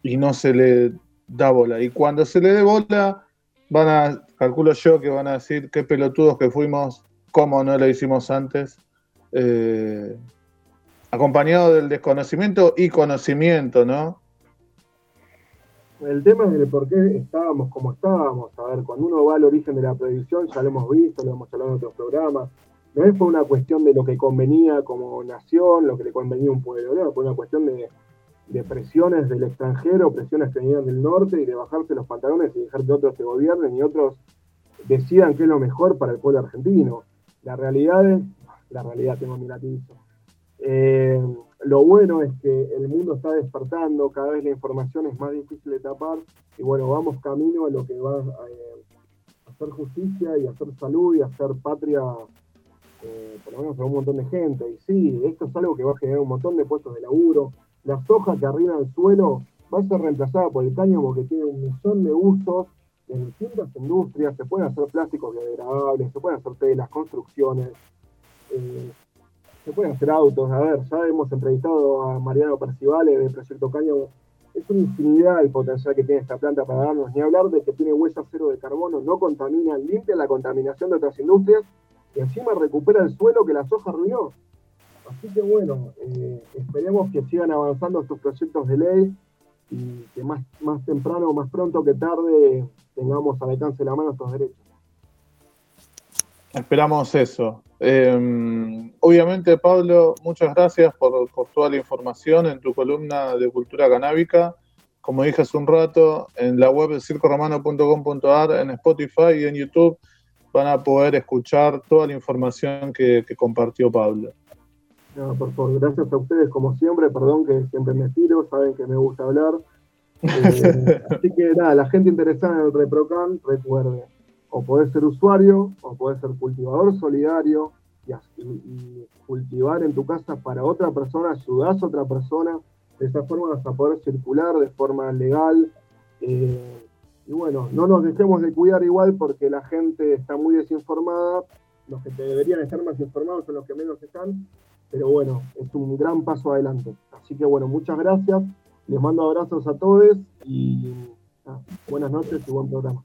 Speaker 1: y no se le da bola. Y cuando se le dé bola, van a, calculo yo que van a decir qué pelotudos que fuimos, cómo no lo hicimos antes, eh, acompañado del desconocimiento y conocimiento, ¿no?
Speaker 2: El tema es el por qué estábamos como estábamos. A ver, cuando uno va al origen de la prohibición, ya lo hemos visto, lo hemos hablado en otros programas, no es por una cuestión de lo que convenía como nación, lo que le convenía a un pueblo, no, fue una cuestión de de presiones del extranjero, presiones que venían del norte y de bajarse los pantalones y dejar que otros se gobiernen y otros decidan qué es lo mejor para el pueblo argentino. La realidad es, la realidad tengo mi latizo. Eh, lo bueno es que el mundo está despertando, cada vez la información es más difícil de tapar y bueno, vamos camino a lo que va a, eh, hacer justicia y hacer salud y hacer patria, eh, por lo menos para un montón de gente. Y sí, esto es algo que va a generar un montón de puestos de laburo, la soja que arriba del suelo va a ser reemplazada por el cáñamo que tiene un millón de usos en distintas industrias, se pueden hacer plásticos biodegradables, se pueden hacer telas, construcciones, eh, se pueden hacer autos. A ver, ya hemos entrevistado a Mariano Percivale del Proyecto Cáñamo. Es una infinidad el potencial que tiene esta planta para darnos, ni hablar de que tiene huella cero de carbono, no contamina, limpia la contaminación de otras industrias y encima recupera el suelo que la soja arruinó. Así que bueno, eh, esperemos que sigan avanzando estos proyectos de ley y que más, más temprano más pronto que tarde tengamos al alcance de la mano estos derechos.
Speaker 1: Esperamos eso. Em, obviamente, Pablo, muchas gracias por, toda la información en tu columna de cultura canábica. Como dije hace un rato, en la web de circoromano.com.ar, en Spotify y en YouTube van a poder escuchar toda la información que compartió Pablo.
Speaker 2: Por favor, gracias a ustedes como siempre, perdón que siempre me tiro, saben que me gusta hablar. Eh, así que nada, la gente interesada en el ReproCan, recuerde, o podés ser usuario, o podés ser cultivador solidario, y, cultivar en tu casa para otra persona, ayudás a otra persona, de esa forma vas a poder circular de forma legal. Eh, y bueno, no nos dejemos de cuidar igual porque la gente está muy desinformada, los que deberían estar más informados son los que menos están, pero bueno, es un gran paso adelante. Así que bueno, muchas gracias, les mando abrazos a todos y buenas noches y buen programa.